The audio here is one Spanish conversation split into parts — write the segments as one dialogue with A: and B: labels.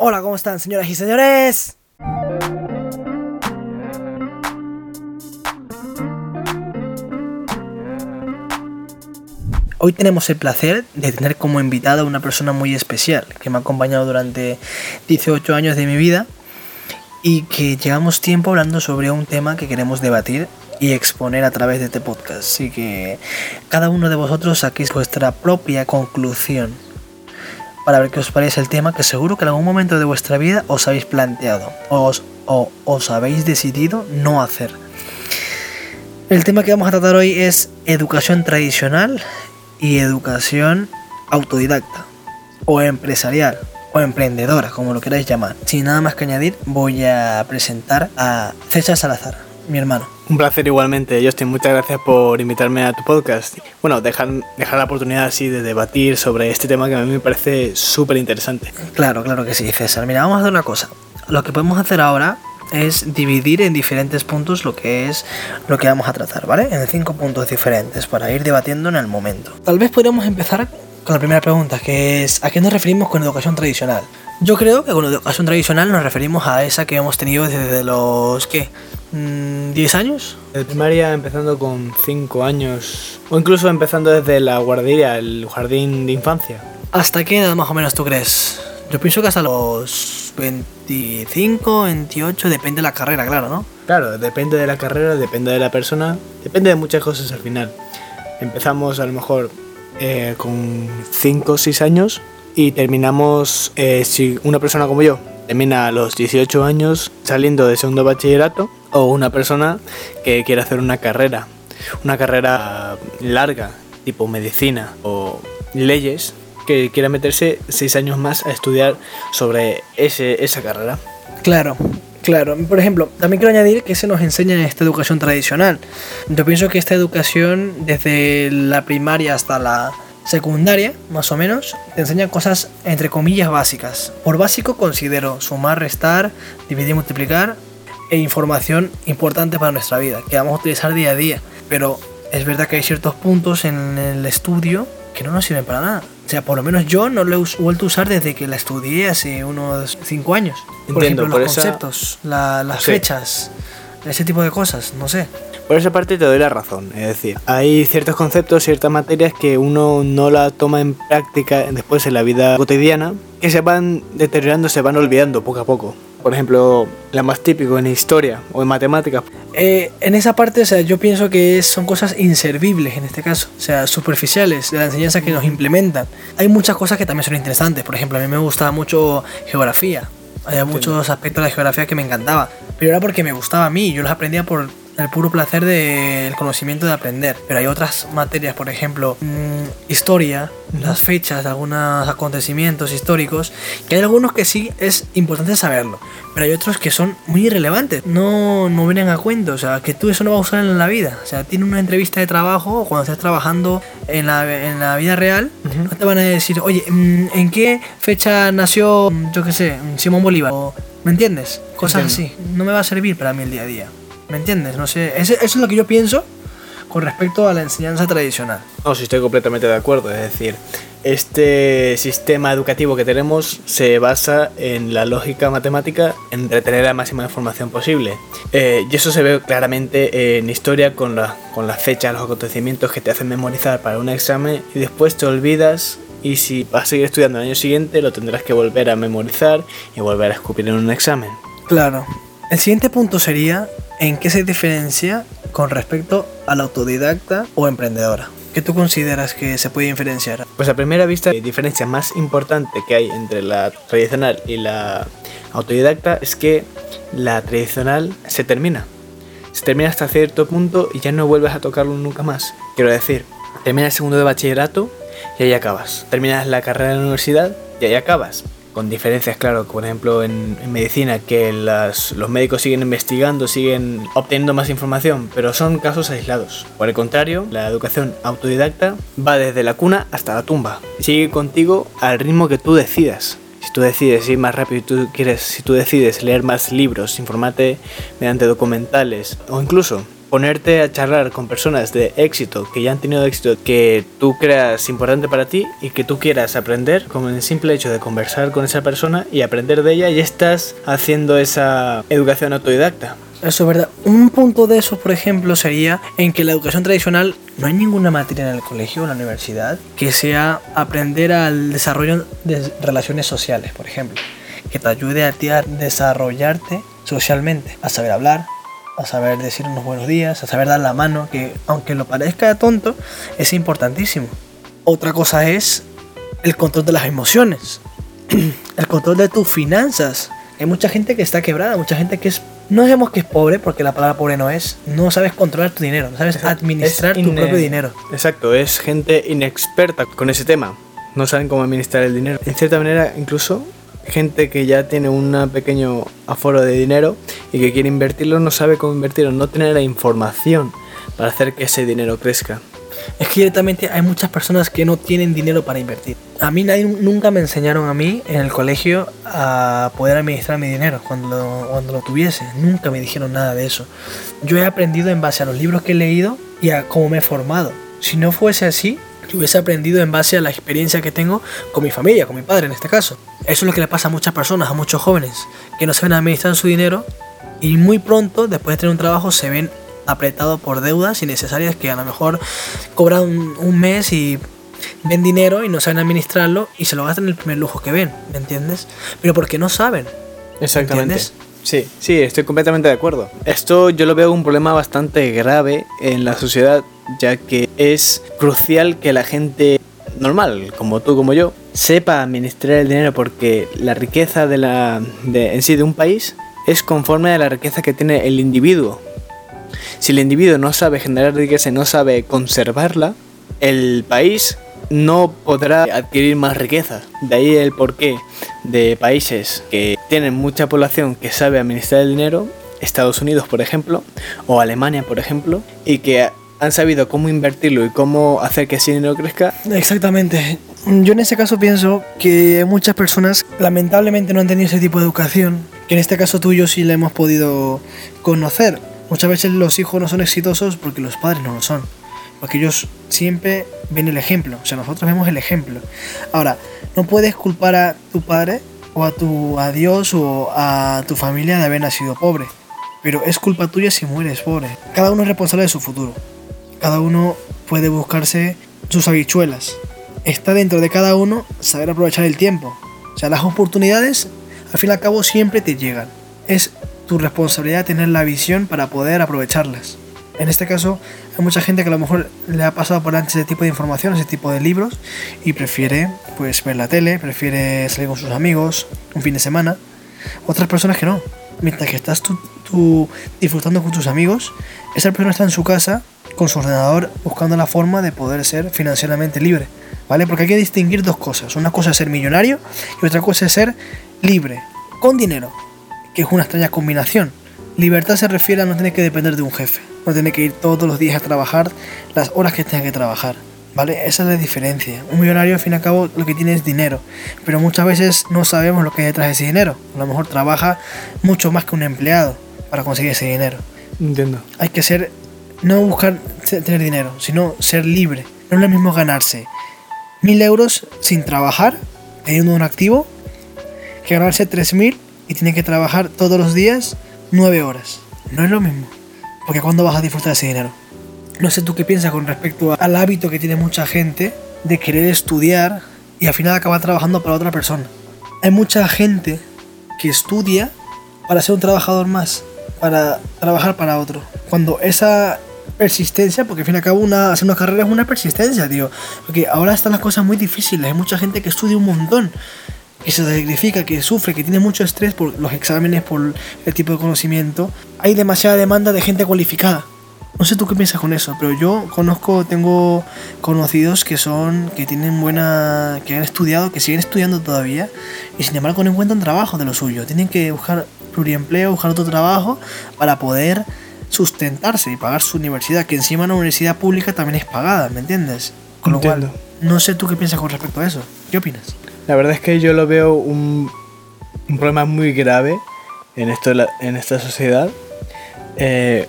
A: Hola, ¿cómo están, señoras y señores? Hoy tenemos el placer de tener como invitada a una persona muy especial que me ha acompañado durante 18 años de mi vida y que llevamos tiempo hablando sobre un tema que queremos debatir y exponer a través de este podcast. Así que cada uno de vosotros saquéis vuestra propia conclusión para ver qué os parece el tema que seguro que en algún momento de vuestra vida os habéis planteado o os habéis decidido no hacer. El tema que vamos a tratar hoy es educación tradicional y educación autodidacta o empresarial o emprendedora, como lo queráis llamar. Sin nada más que añadir, voy a presentar a César Salazar, mi hermano.
B: Un placer igualmente, Justin. Muchas gracias por invitarme a tu podcast. Bueno, dejar, dejar la oportunidad así de debatir sobre este tema que a mí me parece súper interesante.
A: Claro, claro que sí, César. Mira, vamos a hacer una cosa. Lo que podemos hacer ahora es dividir en diferentes puntos lo que es lo que vamos a tratar, ¿vale? En cinco puntos diferentes para ir debatiendo en el momento. Tal vez podríamos empezar con la primera pregunta, que es ¿a qué nos referimos con educación tradicional? Yo creo que con educación tradicional nos referimos a esa que hemos tenido desde los ¿qué? ¿10 mm, años?
B: De primaria empezando con 5 años o incluso empezando desde la guardería, el jardín de infancia.
A: ¿Hasta qué edad más o menos tú crees? Yo pienso que hasta los 25, 28, depende de la carrera, claro, ¿no?
B: Claro, depende de la carrera, depende de la persona, depende de muchas cosas al final. Empezamos a lo mejor eh, con 5 o 6 años y terminamos, eh, si una persona como yo termina a los 18 años saliendo de segundo bachillerato, o una persona que quiere hacer una carrera, una carrera larga, tipo medicina o leyes, que quiera meterse seis años más a estudiar sobre ese, esa carrera.
A: Claro, Claro, por ejemplo, también quiero añadir que se nos enseña en esta educación tradicional. Yo pienso que esta educación, desde la primaria hasta la secundaria, más o menos, te enseña cosas entre comillas básicas. Por básico considero sumar, restar, dividir, multiplicar e información importante para nuestra vida, que vamos a utilizar día a día. Pero es verdad que hay ciertos puntos en el estudio que no nos sirven para nada. O sea, por lo menos yo no lo he vuelto a usar desde que la estudié hace unos 5 años. Por ejemplo, los conceptos, las fechas, ese tipo de cosas, no sé.
B: Por esa parte te doy la razón, es decir, hay ciertos conceptos, ciertas materias que uno no la toma en práctica después en la vida cotidiana, que se van deteriorando, se van olvidando poco a poco. Por ejemplo, la más típico en historia o en matemáticas.
A: Eh, en esa parte, o sea, yo pienso que son cosas inservibles en este caso, o sea, superficiales de la enseñanza que nos implementan. Hay muchas cosas que también son interesantes, por ejemplo, a mí me gustaba mucho geografía, había muchos aspectos de la geografía que me encantaba, pero era porque me gustaba a mí, yo los aprendía por el puro placer del conocimiento de aprender. Pero hay otras materias, por ejemplo, mm, historia, las fechas de algunos acontecimientos históricos, que hay algunos que sí es importante saberlo, pero hay otros que son muy irrelevantes, no, no vienen a cuento, o sea, que tú eso no vas a usar en la vida. O sea, tiene una entrevista de trabajo o cuando estés trabajando en la, en la vida real, no te van a decir, oye, mm, ¿en qué fecha nació, yo qué sé, Simón Bolívar? ¿Me entiendes? Cosas así. No me va a servir para mí el día a día. ¿Me entiendes? No sé, eso es lo que yo pienso con respecto a la enseñanza tradicional.
B: No, sí estoy completamente de acuerdo. Es decir, este sistema educativo que tenemos se basa en la lógica matemática, en retener la máxima información posible. Eh, y eso se ve claramente en historia con, la, con las fechas, los acontecimientos que te hacen memorizar para un examen y después te olvidas y si vas a seguir estudiando el año siguiente lo tendrás que volver a memorizar y volver a escupir en un examen.
A: Claro. El siguiente punto sería ¿En qué se diferencia con respecto a la autodidacta o emprendedora? ¿Qué tú consideras que se puede diferenciar?
B: Pues a primera vista, la diferencia más importante que hay entre la tradicional y la autodidacta es que la tradicional se termina. Se termina hasta cierto punto y ya no vuelves a tocarlo nunca más. Quiero decir, terminas el segundo de bachillerato y ahí acabas. Terminas la carrera en la universidad y ahí acabas con diferencias, claro, por ejemplo en, medicina, que los médicos siguen investigando, siguen obteniendo más información, pero son casos aislados. Por el contrario, la educación autodidacta va desde la cuna hasta la tumba. Sigue contigo al ritmo que tú decidas. Si tú decides ir más rápido, y tú quieres, si tú decides leer más libros, informarte mediante documentales o incluso ponerte a charlar con personas de éxito, que ya han tenido éxito, que tú creas importante para ti y que tú quieras aprender, con el simple hecho de conversar con esa persona y aprender de ella, ya estás haciendo esa educación autodidacta.
A: Eso es verdad. Un punto de eso, por ejemplo, sería en que la educación tradicional no hay ninguna materia en el colegio o en la universidad que sea aprender al desarrollo de relaciones sociales, por ejemplo, que te ayude a ti a desarrollarte socialmente, a saber hablar, a saber decir unos buenos días, a saber dar la mano, que aunque lo parezca tonto, es importantísimo. Otra cosa es el control de las emociones, el control de tus finanzas. Hay mucha gente que está quebrada, mucha gente que es no sabemos que es pobre, porque la palabra pobre no es. No sabes controlar tu dinero, no sabes administrar tu propio dinero.
B: Exacto, es gente inexperta con ese tema. No saben cómo administrar el dinero. En cierta manera, incluso gente que ya tiene un pequeño aforo de dinero y que quiere invertirlo no sabe cómo invertirlo, no tiene la información para hacer que ese dinero crezca.
A: Es que directamente hay muchas personas que no tienen dinero para invertir. A mí nadie, nunca me enseñaron a mí en el colegio a poder administrar mi dinero cuando lo, cuando lo tuviese. Nunca me dijeron nada de eso. Yo he aprendido en base a los libros que he leído y a cómo me he formado. Si no fuese así, yo hubiese aprendido en base a la experiencia que tengo con mi familia, con mi padre en este caso. Eso es lo que le pasa a muchas personas, a muchos jóvenes, que no saben administrar su dinero y muy pronto, después de tener un trabajo, se ven apretado por deudas innecesarias que a lo mejor cobran un, mes y ven dinero y no saben administrarlo y se lo gastan en el primer lujo que ven, ¿me entiendes? Pero porque no saben.
B: Exactamente. Sí, sí, estoy completamente de acuerdo. Esto yo lo veo un problema bastante grave en la sociedad, ya que es crucial que la gente normal, como tú, como yo, sepa administrar el dinero porque la riqueza de la, en sí de un país es conforme a la riqueza que tiene el individuo. Si el individuo no sabe generar riqueza y no sabe conservarla, el país no podrá adquirir más riqueza. De ahí el porqué de países que tienen mucha población que sabe administrar el dinero, Estados Unidos por ejemplo, o Alemania por ejemplo, y que han sabido cómo invertirlo y cómo hacer que ese dinero crezca.
A: Exactamente. Yo en ese caso pienso que muchas personas lamentablemente no han tenido ese tipo de educación, que en este caso tú y yo sí la hemos podido conocer. Muchas veces los hijos no son exitosos porque los padres no lo son. Porque ellos siempre ven el ejemplo. O sea, nosotros vemos el ejemplo. Ahora, no puedes culpar a tu padre o a, tu, a Dios o a tu familia de haber nacido pobre. Pero es culpa tuya si mueres pobre. Cada uno es responsable de su futuro. Cada uno puede buscarse sus habichuelas. Está dentro de cada uno saber aprovechar el tiempo. O sea, las oportunidades al fin y al cabo siempre te llegan. Es tu responsabilidad tener la visión para poder aprovecharlas. En este caso, hay mucha gente que a lo mejor le ha pasado por antes ese tipo de información, ese tipo de libros, y prefiere pues ver la tele, prefiere salir con sus amigos un fin de semana. Otras personas que no. Mientras que estás tú, disfrutando con tus amigos, esa persona está en su casa con su ordenador buscando la forma de poder ser financieramente libre. ¿Vale? Porque hay que distinguir dos cosas. Una cosa es ser millonario y otra cosa es ser libre, con dinero que es una extraña combinación. Libertad se refiere a no tener que depender de un jefe, no tener que ir todos los días a trabajar las horas que tenga que trabajar. ¿Vale? Esa es la diferencia. Un millonario al fin y al cabo lo que tiene es dinero, pero muchas veces no sabemos lo que hay detrás de ese dinero. A lo mejor trabaja mucho más que un empleado para conseguir ese dinero.
B: Entiendo.
A: Hay que ser, no buscar tener dinero, sino ser libre. No es lo mismo ganarse mil euros sin trabajar, teniendo un activo, que ganarse tres mil y tiene que trabajar todos los días nueve horas. No es lo mismo. Porque ¿cuándo vas a disfrutar de ese dinero? No sé tú qué piensas con respecto al hábito que tiene mucha gente de querer estudiar y al final acaba trabajando para otra persona. Hay mucha gente que estudia para ser un trabajador más, para trabajar para otro. Cuando esa persistencia, porque al fin y al cabo una, hacer una carrera es una persistencia, tío. Porque ahora están las cosas muy difíciles, hay mucha gente que estudia un montón que se sacrifica, que sufre, que tiene mucho estrés por los exámenes, por el tipo de conocimiento, hay demasiada demanda de gente cualificada. No sé tú qué piensas con eso, pero yo conozco, tengo conocidos que son, que tienen buena, que han estudiado, que siguen estudiando todavía y sin embargo no encuentran trabajo de lo suyo. Tienen que buscar pluriempleo, buscar otro trabajo para poder sustentarse y pagar su universidad, que encima una universidad pública también es pagada, ¿me entiendes? Con lo cual, no sé tú qué piensas con respecto a eso. ¿Qué opinas?
B: La verdad es que yo lo veo un, un problema muy grave en, esto, en esta sociedad. Eh,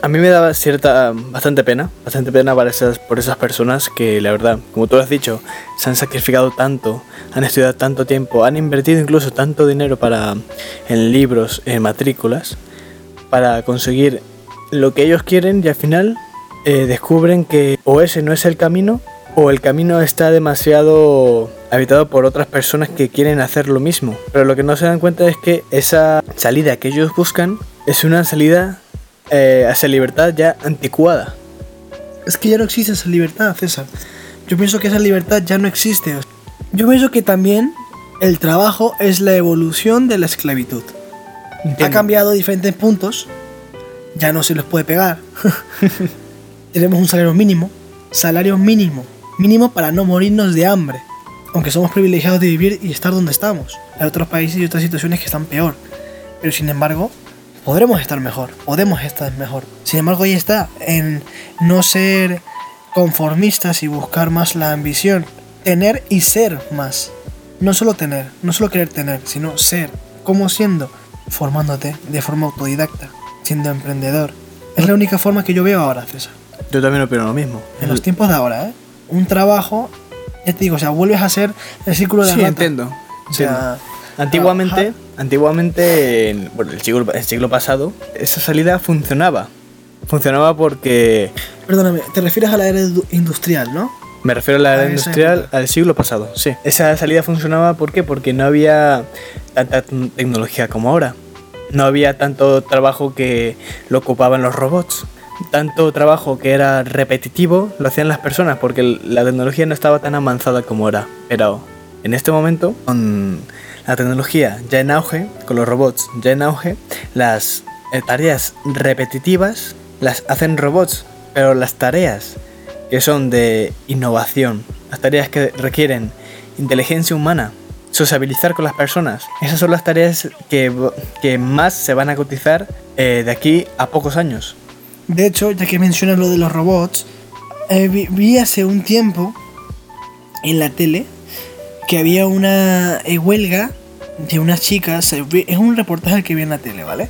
B: A mí me daba cierta, bastante pena, bastante pena para esas, por esas personas que la verdad, como tú lo has dicho, se han sacrificado tanto, han estudiado tanto tiempo, han invertido incluso tanto dinero para, en libros, en matrículas, para conseguir lo que ellos quieren y al final eh, descubren que o ese no es el camino o el camino está demasiado habitado por otras personas que quieren hacer lo mismo. Pero lo que no se dan cuenta es que esa salida que ellos buscan es una salida eh, hacia libertad ya anticuada.
A: Es que ya no existe esa libertad, César. Yo pienso que esa libertad ya no existe. Yo pienso que también el trabajo es la evolución de la esclavitud. Ha cambiado diferentes puntos. Ya no se les puede pegar. Tenemos un salario mínimo. Salario mínimo. Mínimo para no morirnos de hambre. Aunque somos privilegiados de vivir y estar donde estamos. Hay otros países y otras situaciones que están peor. Pero sin embargo, podremos estar mejor, podemos estar mejor. Sin embargo, ahí está, en no ser conformistas y buscar más la ambición, tener y ser más. No solo tener, no solo querer tener, sino ser. ¿Cómo siendo? Formándote de forma autodidacta, siendo emprendedor. Es la única forma que yo veo ahora, César.
B: Yo también opino lo mismo.
A: En los tiempos de ahora, ¿eh? Un trabajo, ya te digo, o sea, vuelves a ser el círculo de
B: Sí,
A: rata.
B: entiendo.
A: O sea,
B: Antiguamente, antiguamente en bueno, el, siglo, el siglo pasado, esa salida funcionaba. Funcionaba porque
A: Perdóname, te refieres a la era industrial, ¿no?
B: Me refiero a la
A: A
B: era industrial al siglo pasado, sí. Esa salida funcionaba ¿por qué? porque no había tanta tecnología como ahora. No había tanto trabajo que lo ocupaban los robots. Tanto trabajo que era repetitivo lo hacían las personas porque la tecnología no estaba tan avanzada como ahora. Pero en este momento, con la tecnología ya en auge, con los robots ya en auge, las eh, tareas repetitivas las hacen robots, pero las tareas que son de innovación, las tareas que requieren inteligencia humana, sociabilizar con las personas, esas son las tareas que, que más se van a cotizar eh, de aquí a pocos años.
A: De hecho, ya que mencionas lo de los robots, eh, vi, hace un tiempo en la tele que había una eh, huelga de unas chicas. eh, vi- Es un reportaje que vi en la tele, ¿vale?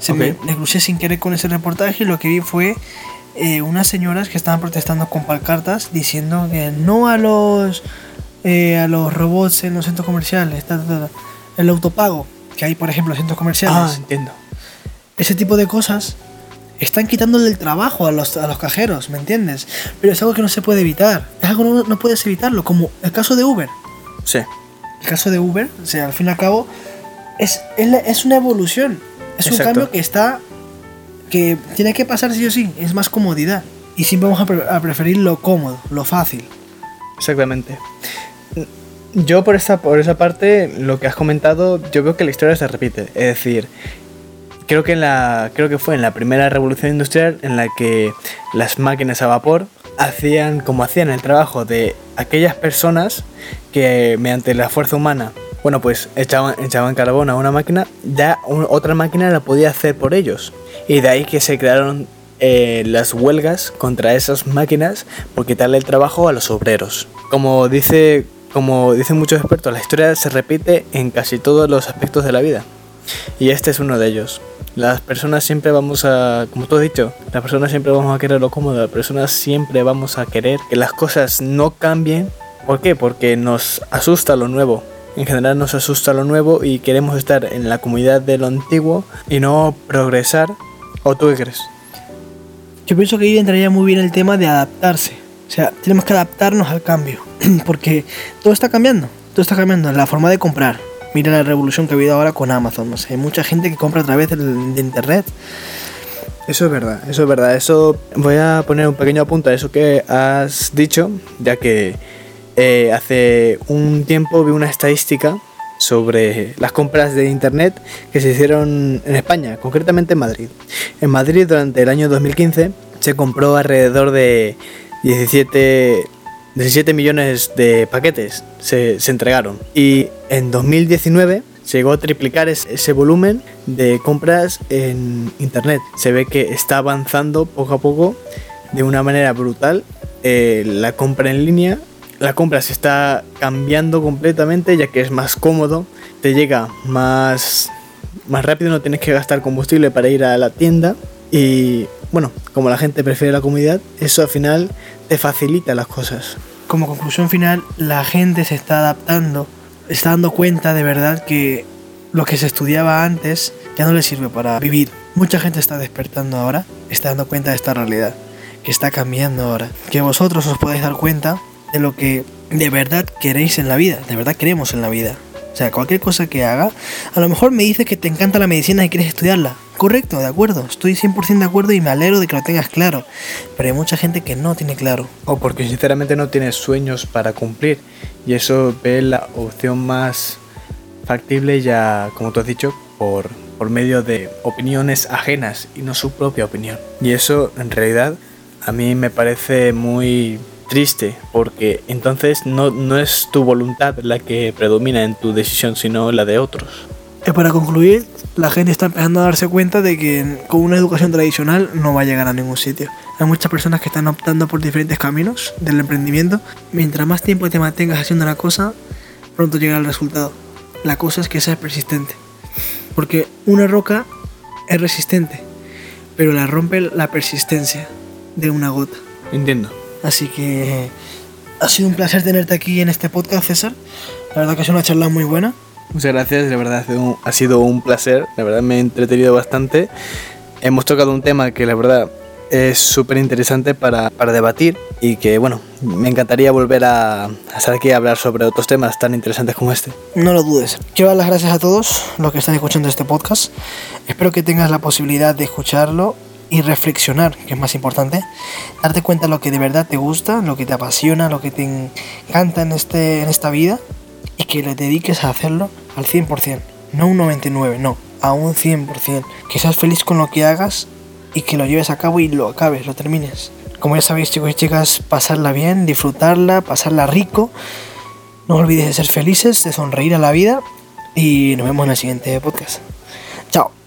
A: Se me, me crucé sin querer con ese reportaje y lo que vi fue eh, unas señoras que estaban protestando con pancartas diciendo que no a los eh, a los robots en los centros comerciales, ta, ta, ta. el autopago que hay, por ejemplo, en los centros comerciales
B: Ah, entiendo.
A: ese tipo de cosas están quitándole el trabajo a los, a los cajeros, ¿me entiendes? Pero es algo que no se puede evitar. Es algo que no, no puedes evitarlo, como el caso de Uber.
B: Sí,
A: El caso de Uber, o sea, al fin y al cabo, es, es, una evolución. Es un cambio que está. que tiene que pasar sí o sí. Es más comodidad. Y siempre vamos a, pre- a preferir lo cómodo, lo fácil.
B: exactamente. Yo por esa, por esa parte, lo que has comentado, yo veo que la historia se repite. Es decir, creo que, en la, creo que fue en la primera revolución industrial en la que las máquinas a vapor hacían como hacían el trabajo de aquellas personas que mediante la fuerza humana, bueno, pues echaban, echaban carbón a una máquina, ya otra máquina la podía hacer por ellos. Y de ahí que se crearon eh, las huelgas contra esas máquinas por quitarle el trabajo a los obreros. Como dice, como dicen muchos expertos, la historia se repite en casi todos los aspectos de la vida. Y este es uno de ellos. Las personas siempre vamos a, como tú has dicho, las personas siempre vamos a querer lo cómodo, las personas siempre vamos a querer que las cosas no cambien. ¿Por qué? Porque nos asusta lo nuevo. En general nos asusta lo nuevo y queremos estar en la comunidad de lo antiguo y no progresar. ¿O tú qué crees?
A: Yo pienso que ahí entraría muy bien el tema de adaptarse. O sea, tenemos que adaptarnos al cambio. Porque todo está cambiando. Todo está cambiando. La forma de comprar. Mira la revolución que ha habido ahora con Amazon. Hay mucha gente que compra a través de internet.
B: Eso es verdad, eso es verdad. Eso voy a poner un pequeño apunte a eso que has dicho, ya que eh, hace un tiempo vi una estadística sobre las compras de internet que se hicieron en España, concretamente en Madrid. En Madrid durante el año 2015 se compró alrededor de 17, 17 millones de paquetes, se, se entregaron. Y en 2019 se llegó a triplicar es- ese volumen de compras en internet. Se ve que está avanzando poco a poco de una manera brutal eh, la compra en línea. La compra se está cambiando completamente ya que es más cómodo, te llega más, más rápido, no tienes que gastar combustible para ir a la tienda y bueno, como la gente prefiere la comodidad, eso al final te facilita las cosas.
A: Como conclusión final, la gente se está adaptando, está dando cuenta de verdad que lo que se estudiaba antes ya no le sirve para vivir. Mucha gente está despertando ahora, está dando cuenta de esta realidad, que está cambiando ahora. Que vosotros os podéis dar cuenta de lo que de verdad queréis en la vida, de verdad queremos en la vida. O sea, cualquier cosa que haga, a lo mejor me dices que te encanta la medicina y quieres estudiarla. Correcto, de acuerdo, estoy 100% de acuerdo y me alegro de que lo tengas claro. Pero hay mucha gente que no tiene claro.
B: O porque sinceramente no tienes sueños para cumplir y eso ve la opción más factible ya, como tú has dicho, por, por medio de opiniones ajenas y no su propia opinión. Y eso en realidad a mí me parece muy triste porque entonces no, no es tu voluntad la que predomina en tu decisión, sino la de otros.
A: Y para concluir, la gente está empezando a darse cuenta de que con una educación tradicional no va a llegar a ningún sitio. Hay muchas personas que están optando por diferentes caminos del emprendimiento. Mientras más tiempo te mantengas haciendo la cosa, pronto llegará el resultado. La cosa es que seas persistente. Porque una roca es resistente, pero la rompe la persistencia de una gota.
B: Entiendo.
A: Así que ha sido un placer tenerte aquí en este podcast, César. La verdad que es una charla muy buena.
B: Muchas gracias, de verdad ha sido un placer, la verdad me he entretenido bastante. Hemos tocado un tema que la verdad es súper interesante para, para, debatir y que bueno, me encantaría volver a, a, estar aquí a hablar sobre otros temas tan interesantes como este.
A: No lo dudes. Quiero dar las gracias a todos los que están escuchando este podcast. Espero que tengas la posibilidad de escucharlo y reflexionar, que es más importante, darte cuenta de lo que de verdad te gusta, lo que te apasiona, lo que te encanta en, este, en esta vida y que le dediques a hacerlo al 100%, no un 99, no, a un 100%, que seas feliz con lo que hagas y que lo lleves a cabo y lo acabes, lo termines. Como ya sabéis chicos y chicas, pasarla bien, disfrutarla, pasarla rico, no olvides de ser felices, de sonreír a la vida y nos vemos en el siguiente podcast. Chao.